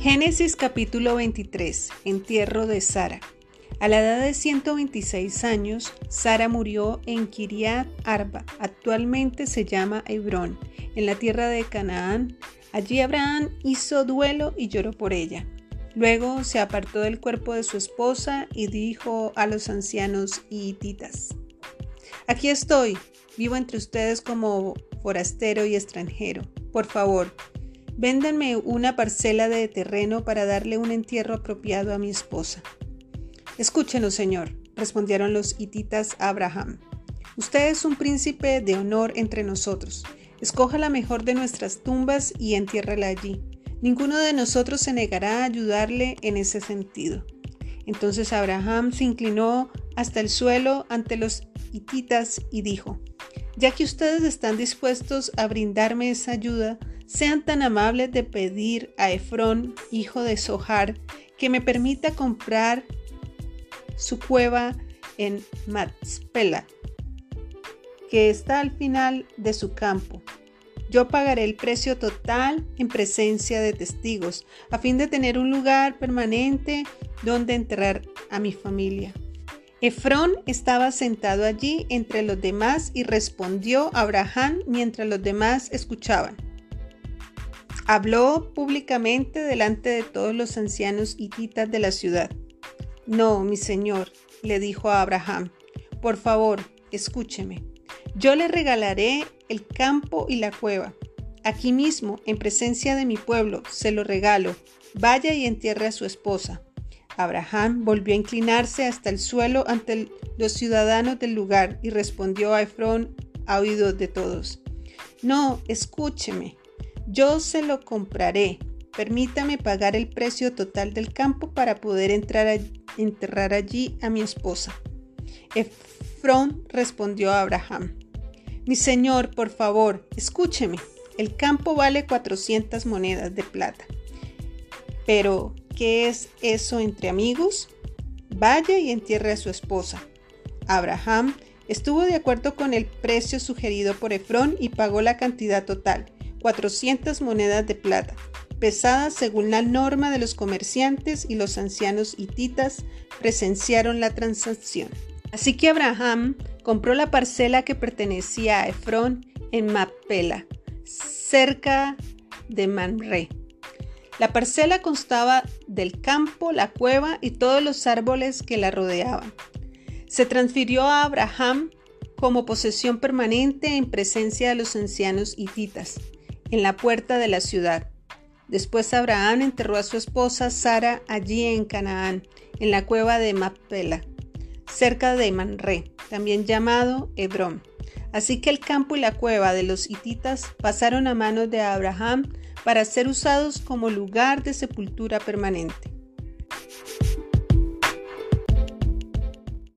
Génesis capítulo 23. Entierro de Sara. A la edad de 126 años, Sara murió en Kiriat Arba, actualmente se llama Hebrón, en la tierra de Canaán. Allí Abraham hizo duelo y lloró por ella. Luego se apartó del cuerpo de su esposa y dijo a los ancianos hititas, Aquí estoy, vivo entre ustedes como forastero y extranjero. Por favor, véndanme una parcela de terreno para darle un entierro apropiado a mi esposa. Escúchenos, señor, respondieron los hititas a Abraham. Usted es un príncipe de honor entre nosotros. Escoja la mejor de nuestras tumbas y entiérrela allí. Ninguno de nosotros se negará a ayudarle en ese sentido. Entonces Abraham se inclinó hasta el suelo ante los hititas y dijo, ya que ustedes están dispuestos a brindarme esa ayuda, sean tan amables de pedir a Efrón, hijo de Sohar, que me permita comprar su cueva en Matspela, que está al final de su campo. Yo pagaré el precio total en presencia de testigos, a fin de tener un lugar permanente donde enterrar a mi familia. Efrón estaba sentado allí entre los demás y respondió a Abraham mientras los demás escuchaban. Habló públicamente delante de todos los ancianos hititas de la ciudad. No, mi señor, le dijo a Abraham, por favor, escúcheme. Yo le regalaré el campo y la cueva. Aquí mismo, en presencia de mi pueblo, se lo regalo. Vaya y entierre a su esposa. Abraham volvió a inclinarse hasta el suelo ante los ciudadanos del lugar y respondió a Efrón a oídos de todos. No, escúcheme. Yo se lo compraré. Permítame pagar el precio total del campo para poder enterrar allí a mi esposa. Efrón respondió a Abraham. Mi señor, por favor, escúcheme. El campo vale 400 monedas de plata. Pero, ¿qué es eso entre amigos? Vaya y entierre a su esposa. Abraham estuvo de acuerdo con el precio sugerido por Efrón y pagó la cantidad total 400 monedas de plata, pesadas según la norma de los comerciantes y los ancianos hititas presenciaron la transacción. Así que Abraham compró la parcela que pertenecía a Efrón en Mapela, cerca de Manre. La parcela constaba del campo, la cueva y todos los árboles que la rodeaban. Se transfirió a Abraham como posesión permanente en presencia de los ancianos hititas en la puerta de la ciudad. Después Abraham enterró a su esposa Sara allí en Canaán, en la cueva de Mapela, cerca de Manre, también llamado Hebrón. Así que el campo y la cueva de los hititas pasaron a manos de Abraham para ser usados como lugar de sepultura permanente.